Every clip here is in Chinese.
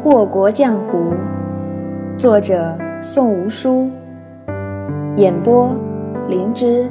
祸国江湖，作者宋无书，演播灵芝。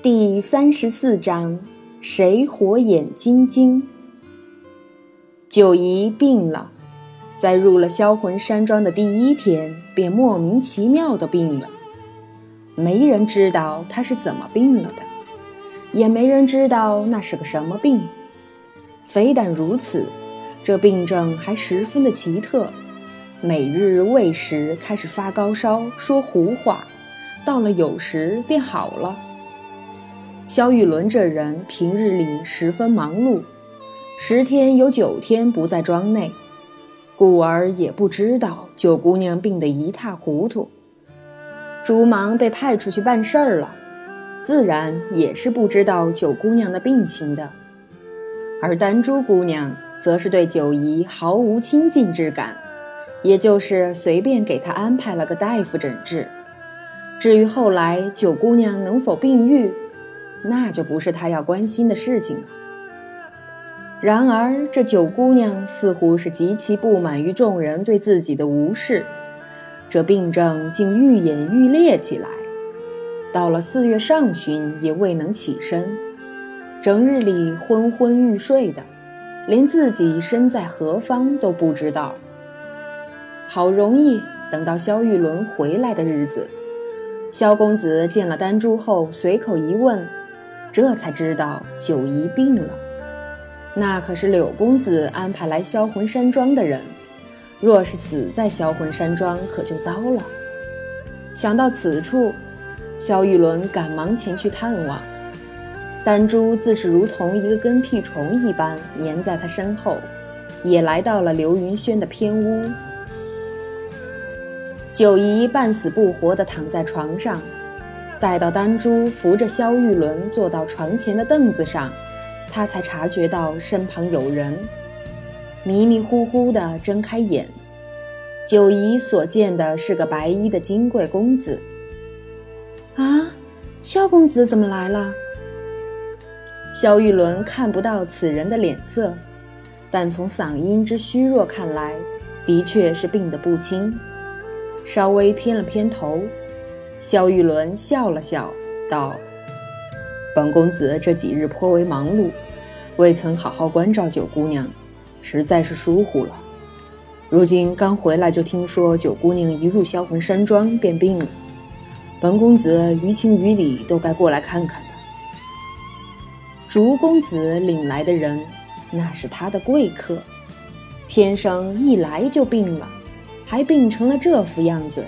第三十四章：谁火眼金睛？九姨病了，在入了销魂山庄的第一天，便莫名其妙的病了。没人知道她是怎么病了的，也没人知道那是个什么病。非但如此，这病症还十分的奇特，每日喂食开始发高烧，说胡话，到了酉时便好了。萧玉伦这人平日里十分忙碌，十天有九天不在庄内，故而也不知道九姑娘病得一塌糊涂。朱芒被派出去办事儿了，自然也是不知道九姑娘的病情的。而丹珠姑娘则是对九姨毫无亲近之感，也就是随便给她安排了个大夫诊治。至于后来九姑娘能否病愈，那就不是她要关心的事情了。然而这九姑娘似乎是极其不满于众人对自己的无视，这病症竟愈演愈烈起来，到了四月上旬也未能起身。整日里昏昏欲睡的，连自己身在何方都不知道。好容易等到萧玉伦回来的日子，萧公子见了丹珠后，随口一问，这才知道九姨病了。那可是柳公子安排来销魂山庄的人，若是死在销魂山庄，可就糟了。想到此处，萧玉伦赶忙前去探望。丹珠自是如同一个跟屁虫一般粘在他身后，也来到了刘云轩的偏屋。九姨半死不活地躺在床上，待到丹珠扶着萧玉伦坐到床前的凳子上，她才察觉到身旁有人，迷迷糊糊地睁开眼。九姨所见的是个白衣的金贵公子。啊，萧公子怎么来了？萧玉伦看不到此人的脸色，但从嗓音之虚弱看来，的确是病得不轻。稍微偏了偏头，萧玉伦笑了笑，道：“本公子这几日颇为忙碌，未曾好好关照九姑娘，实在是疏忽了。如今刚回来，就听说九姑娘一入销魂山庄便病了，本公子于情于理都该过来看看。”竹公子领来的人，那是他的贵客，偏生一来就病了，还病成了这副样子，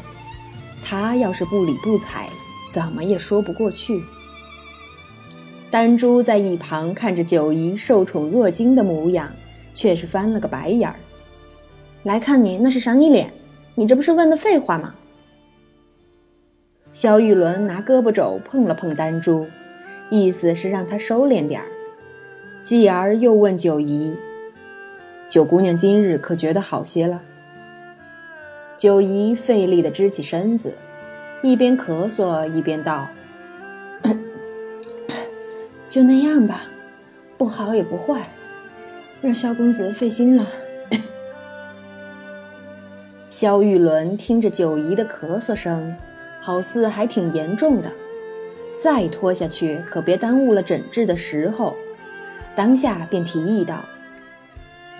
他要是不理不睬，怎么也说不过去。丹珠在一旁看着九姨受宠若惊的模样，却是翻了个白眼儿。来看你那是赏你脸，你这不是问的废话吗？萧玉伦拿胳膊肘碰了碰丹珠。意思是让他收敛点儿，继而又问九姨：“九姑娘今日可觉得好些了？”九姨费力地支起身子，一边咳嗽一边道：“ 就那样吧，不好也不坏，让萧公子费心了。”萧玉伦听着九姨的咳嗽声，好似还挺严重的。再拖下去，可别耽误了诊治的时候。当下便提议道：“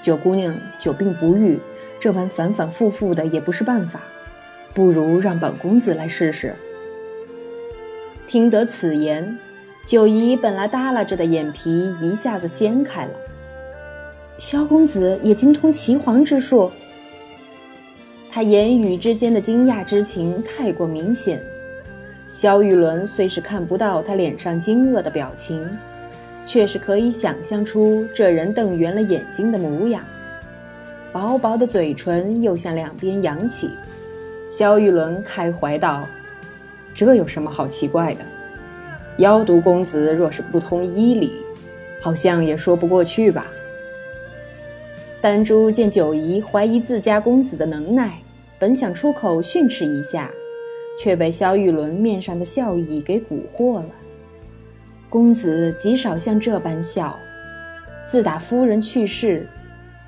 九姑娘久病不愈，这般反反复复的也不是办法，不如让本公子来试试。”听得此言，九姨本来耷拉着的眼皮一下子掀开了。萧公子也精通岐黄之术？他言语之间的惊讶之情太过明显。萧玉伦虽是看不到他脸上惊愕的表情，却是可以想象出这人瞪圆了眼睛的模样，薄薄的嘴唇又向两边扬起。萧玉伦开怀道：“这有什么好奇怪的？妖毒公子若是不通医理，好像也说不过去吧？”丹珠见九姨怀疑自家公子的能耐，本想出口训斥一下。却被萧玉伦面上的笑意给蛊惑了。公子极少像这般笑，自打夫人去世，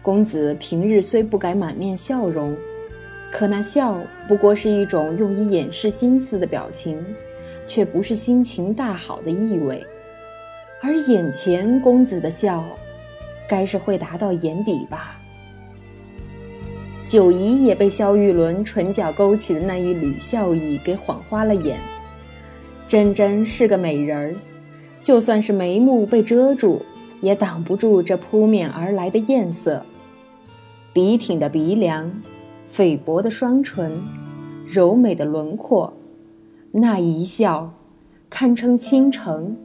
公子平日虽不改满面笑容，可那笑不过是一种用以掩饰心思的表情，却不是心情大好的意味。而眼前公子的笑，该是会达到眼底吧？九姨也被萧玉伦唇角勾起的那一缕笑意给晃花了眼。真真是个美人儿，就算是眉目被遮住。也挡不住这扑面而来的艳色。笔挺的鼻梁，菲薄的双唇，柔美的轮廓，那一笑，堪称倾城。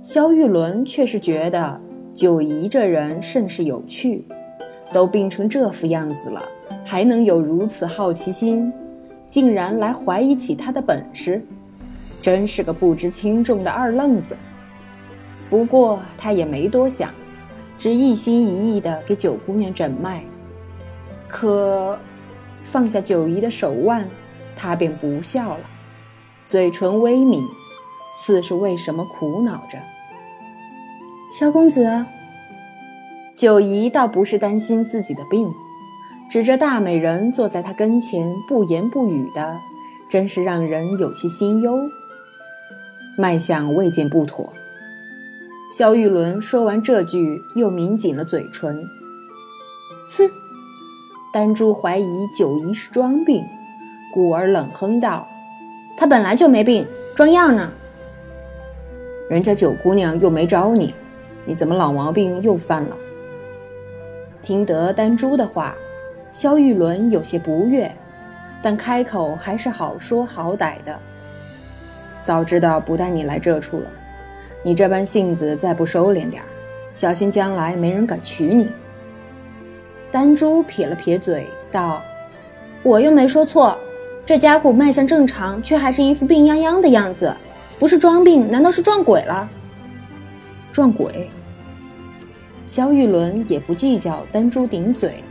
萧玉伦却是觉得九姨这人甚是有趣，都病成这副样子了，还能有如此好奇心，竟然来怀疑起他的本事，真是个不知轻重的二愣子。不过他也没多想，只一心一意地给九姑娘诊脉。可放下九姨的手腕，他便不笑了，嘴唇微抿，似是为什么苦恼着。萧公子，九姨倒不是担心自己的病，指着大美人坐在他跟前不言不语的，真是让人有些心忧。脉象未见不妥。萧玉伦说完这句，又抿紧了嘴唇。哼，丹珠怀疑九姨是装病，故而冷哼道：“她本来就没病，装样呢。人家九姑娘又没招你，你怎么老毛病又犯了？”听得丹珠的话，萧玉伦有些不悦，但开口还是好说好歹的：“早知道不带你来这处了。”你这般性子再不收敛点儿，小心将来没人敢娶你。丹珠撇了撇嘴道：“我又没说错，这家伙脉象正常，却还是一副病殃殃的样子，不是装病，难道是撞鬼了？”撞鬼。萧玉伦也不计较丹珠顶嘴，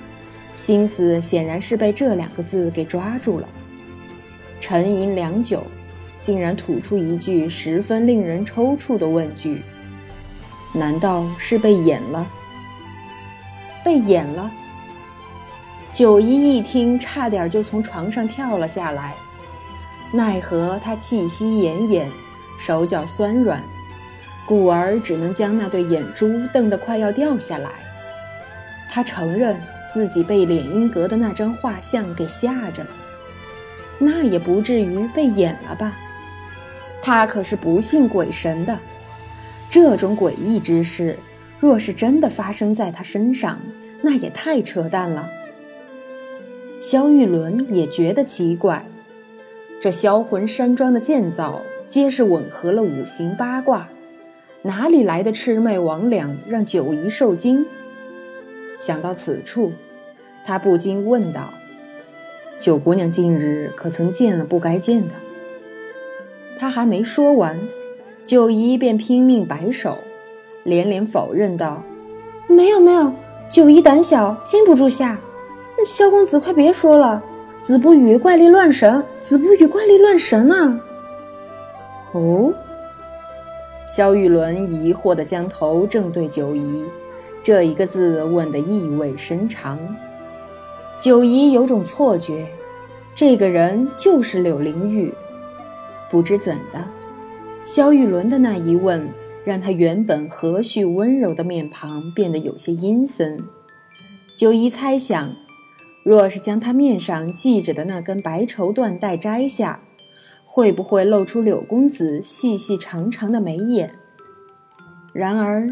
心思显然是被这两个字给抓住了，沉吟良久。竟然吐出一句十分令人抽搐的问句：“难道是被演了？被演了？”九姨一听，差点就从床上跳了下来。奈何她气息奄奄，手脚酸软，故而只能将那对眼珠瞪得快要掉下来。他承认自己被脸英阁的那张画像给吓着了，那也不至于被演了吧？他可是不信鬼神的，这种诡异之事，若是真的发生在他身上，那也太扯淡了。萧玉伦也觉得奇怪，这销魂山庄的建造皆是吻合了五行八卦，哪里来的魑魅魍魉让九姨受惊？想到此处，他不禁问道：“九姑娘近日可曾见了不该见的？”他还没说完，九姨便拼命摆手，连连否认道：“没有没有，九姨胆小，禁不住吓。萧公子快别说了，子不语怪力乱神，子不语怪力乱神啊！”哦，萧玉伦疑惑地将头正对九姨，这一个字问得意味深长。九姨有种错觉，这个人就是柳灵玉。不知怎的，萧玉伦的那一问，让他原本和煦温柔的面庞变得有些阴森。九姨猜想，若是将他面上系着的那根白绸缎带摘下，会不会露出柳公子细细长长的眉眼？然而，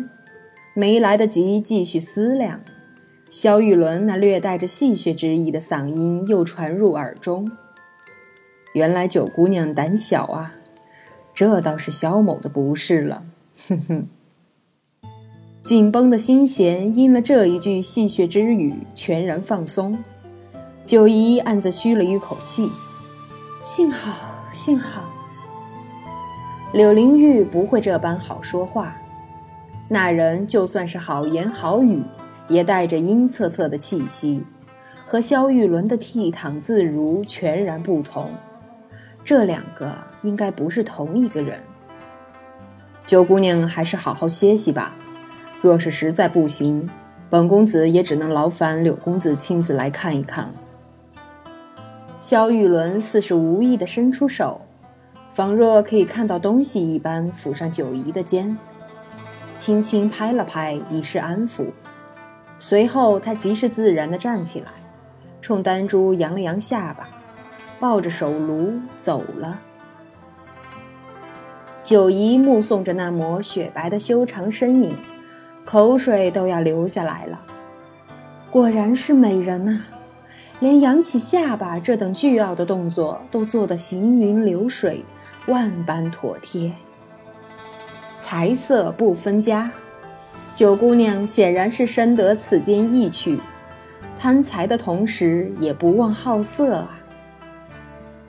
没来得及继续思量，萧玉伦那略带着戏谑之意的嗓音又传入耳中。原来九姑娘胆小啊，这倒是萧某的不是了。哼哼，紧绷的心弦因了这一句戏谑之语全然放松。九姨暗自吁了一口气，幸好幸好，柳灵玉不会这般好说话。那人就算是好言好语，也带着阴恻恻的气息，和萧玉伦的倜傥自如全然不同。这两个应该不是同一个人。九姑娘还是好好歇息吧，若是实在不行，本公子也只能劳烦柳公子亲自来看一看了。萧玉伦似是无意地伸出手，仿若可以看到东西一般，抚上九姨的肩，轻轻拍了拍，以示安抚。随后，他极是自然地站起来，冲丹珠扬了扬下巴，抱着手炉走了。九姨目送着那抹雪白的修长身影，口水都要流下来了。果然是美人呐，连扬起下巴这等倨傲的动作都做得行云流水，万般妥帖。才色不分家，九姑娘显然是深得此间意趣，贪财的同时也不忘好色啊。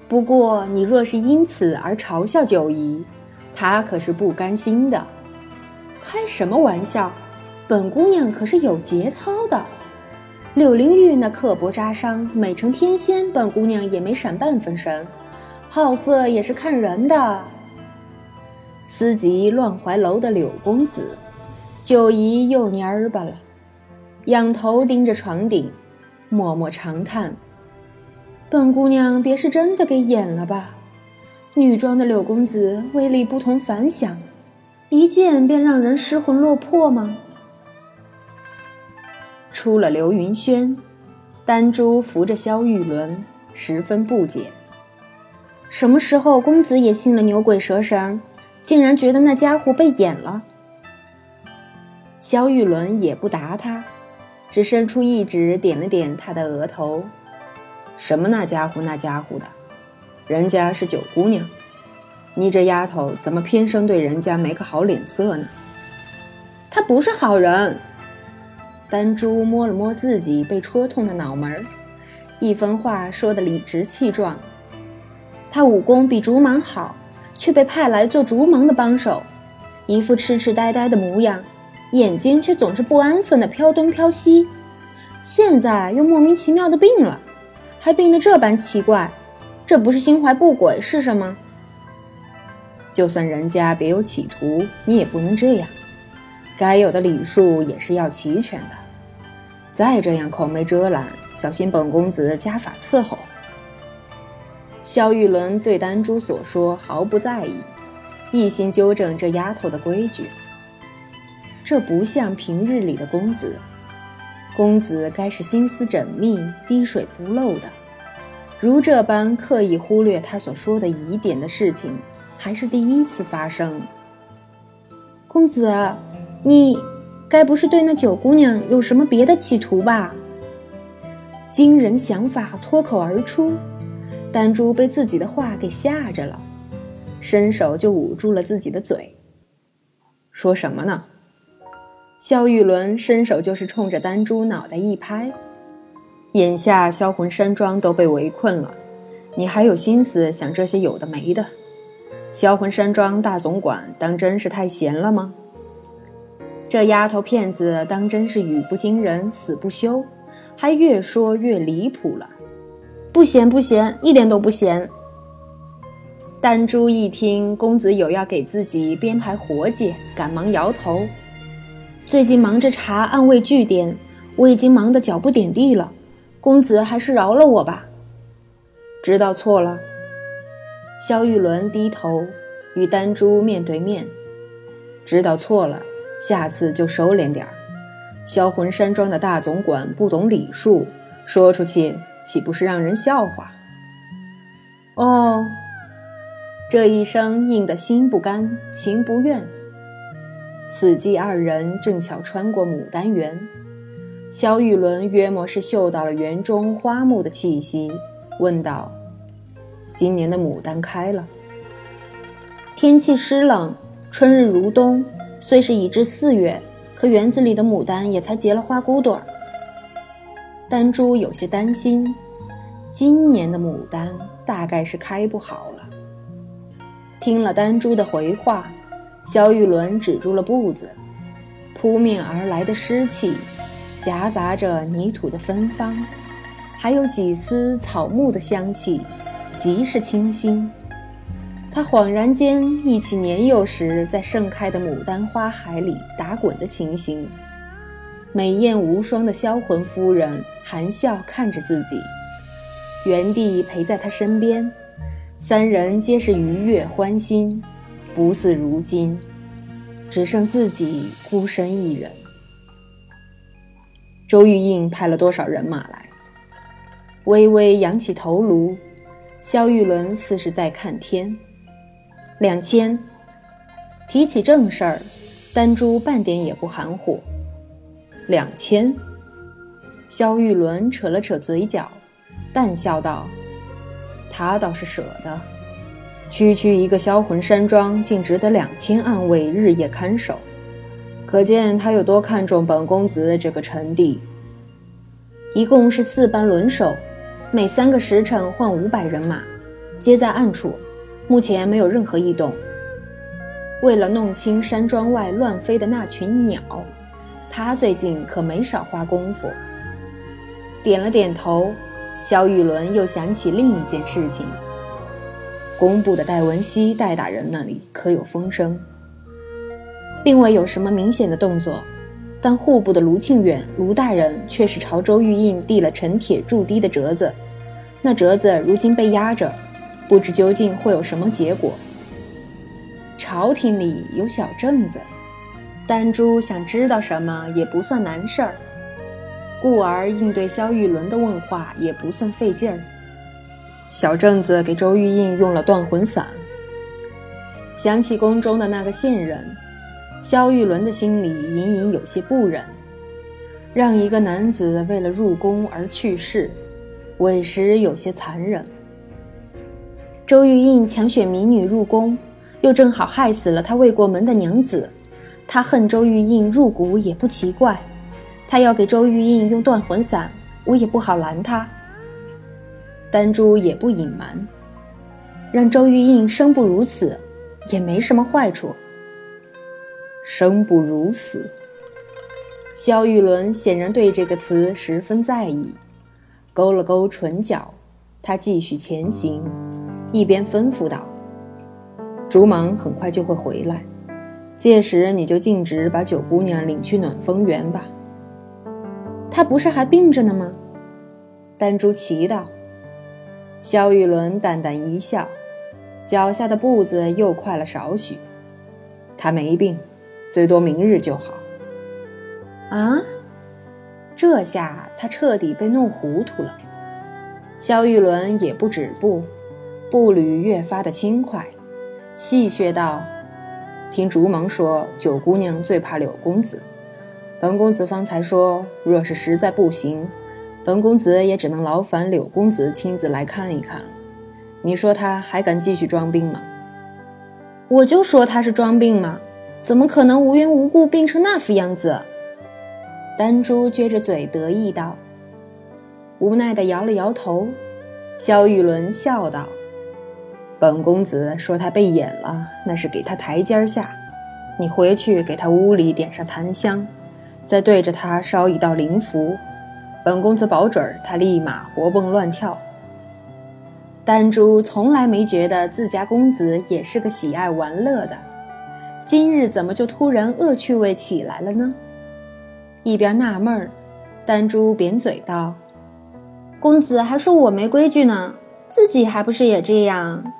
不过你若是因此而嘲笑九姨，她可是不甘心的，开什么玩笑？本姑娘可是有节操的。柳灵玉那刻薄扎伤，美成天仙，本姑娘也没闪半分神。好色也是看人的。思及乱怀楼的柳公子，九姨又蔫儿巴了，仰头盯着床顶，默默长叹：“本姑娘别是真的给演了吧？”女装的柳公子威力不同凡响，一见便让人失魂落魄吗？出了流云轩，丹珠扶着萧玉伦，十分不解：什么时候公子也信了牛鬼蛇神，竟然觉得那家伙被演了？萧玉伦也不答他，只伸出一指点了点他的额头：“什么那家伙那家伙的？”人家是九姑娘，你这丫头怎么偏生对人家没个好脸色呢？他不是好人。丹珠摸了摸自己被戳痛的脑门儿，一番话说得理直气壮。他武功比竹芒好，却被派来做竹芒的帮手，一副痴痴呆呆的模样，眼睛却总是不安分地飘东飘西。现在又莫名其妙的病了，还病得这般奇怪。这不是心怀不轨是什么？就算人家别有企图，你也不能这样。该有的礼数也是要齐全的。再这样口没遮拦，小心本公子家法伺候。萧玉伦对丹珠所说毫不在意，一心纠正这丫头的规矩。这不像平日里的公子，公子该是心思缜密、滴水不漏的。如这般刻意忽略他所说的疑点的事情，还是第一次发生。公子，你该不是对那九姑娘有什么别的企图吧？惊人想法脱口而出，丹珠被自己的话给吓着了，伸手就捂住了自己的嘴。说什么呢？萧玉伦伸手就是冲着丹珠脑袋一拍。眼下销魂山庄都被围困了，你还有心思想这些有的没的？销魂山庄大总管当真是太闲了吗？这丫头片子当真是语不惊人死不休，还越说越离谱了。不闲不闲，一点都不闲。丹珠一听公子有要给自己编排活计，赶忙摇头：“最近忙着查暗卫据点，我已经忙得脚不点地了。”公子还是饶了我吧。知道错了。萧玉伦低头与丹珠面对面，知道错了，下次就收敛点儿。销魂山庄的大总管不懂礼数，说出去岂不是让人笑话？哦，这一声应得心不甘情不愿。此际二人正巧穿过牡丹园。萧玉伦约莫是嗅到了园中花木的气息，问道：“今年的牡丹开了？天气湿冷，春日如冬，虽是已至四月，可园子里的牡丹也才结了花骨朵儿。”丹珠有些担心，今年的牡丹大概是开不好了。听了丹珠的回话，萧玉伦止住了步子，扑面而来的湿气。夹杂着泥土的芬芳，还有几丝草木的香气，极是清新。他恍然间忆起年幼时在盛开的牡丹花海里打滚的情形，美艳无双的销魂夫人含笑看着自己，原地陪在他身边，三人皆是愉悦欢欣，不似如今，只剩自己孤身一人。周玉印派了多少人马来？微微扬起头颅，萧玉伦似是在看天。两千。提起正事儿，丹珠半点也不含糊。两千。萧玉伦扯了扯嘴角，淡笑道：“他倒是舍得。区区一个销魂山庄，竟值得两千暗卫日夜看守，可见他有多看重本公子这个臣弟。一共是四班轮守。”每三个时辰换五百人马，皆在暗处，目前没有任何异动。为了弄清山庄外乱飞的那群鸟，他最近可没少花功夫。点了点头，萧玉伦又想起另一件事情：工部的戴文熙戴大人那里可有风声？并未有什么明显的动作。但户部的卢庆远卢大人却是朝周玉印递了陈铁铸堤的折子，那折子如今被压着，不知究竟会有什么结果。朝廷里有小正子，丹珠想知道什么也不算难事儿，故而应对萧玉伦的问话也不算费劲儿。小正子给周玉印用了断魂散，想起宫中的那个线人。萧玉伦的心里隐隐有些不忍，让一个男子为了入宫而去世，委实有些残忍。周玉印强选民女入宫，又正好害死了他未过门的娘子，他恨周玉印入骨也不奇怪。他要给周玉印用断魂散，我也不好拦他。丹珠也不隐瞒，让周玉印生不如死，也没什么坏处。生不如死。萧玉伦显然对这个词十分在意，勾了勾唇角，他继续前行，一边吩咐道：“竹芒很快就会回来，届时你就径直把九姑娘领去暖风园吧。”她不是还病着呢吗？丹珠奇道。萧玉伦淡淡一笑，脚下的步子又快了少许。她没病。最多明日就好。啊！这下他彻底被弄糊涂了。萧玉伦也不止步，步履越发的轻快，戏谑道：“听竹萌说，九姑娘最怕柳公子。本公子方才说，若是实在不行，本公子也只能劳烦柳公子亲自来看一看了。你说他还敢继续装病吗？我就说他是装病嘛。”怎么可能无缘无故病成那副样子？丹珠撅着嘴得意道，无奈地摇了摇头。萧玉伦笑道：“本公子说他被眼了，那是给他台阶下。你回去给他屋里点上檀香，再对着他烧一道灵符，本公子保准他立马活蹦乱跳。”丹珠从来没觉得自家公子也是个喜爱玩乐的。今日怎么就突然恶趣味起来了呢？一边纳闷儿，丹珠扁嘴道：“公子还说我没规矩呢，自己还不是也这样？”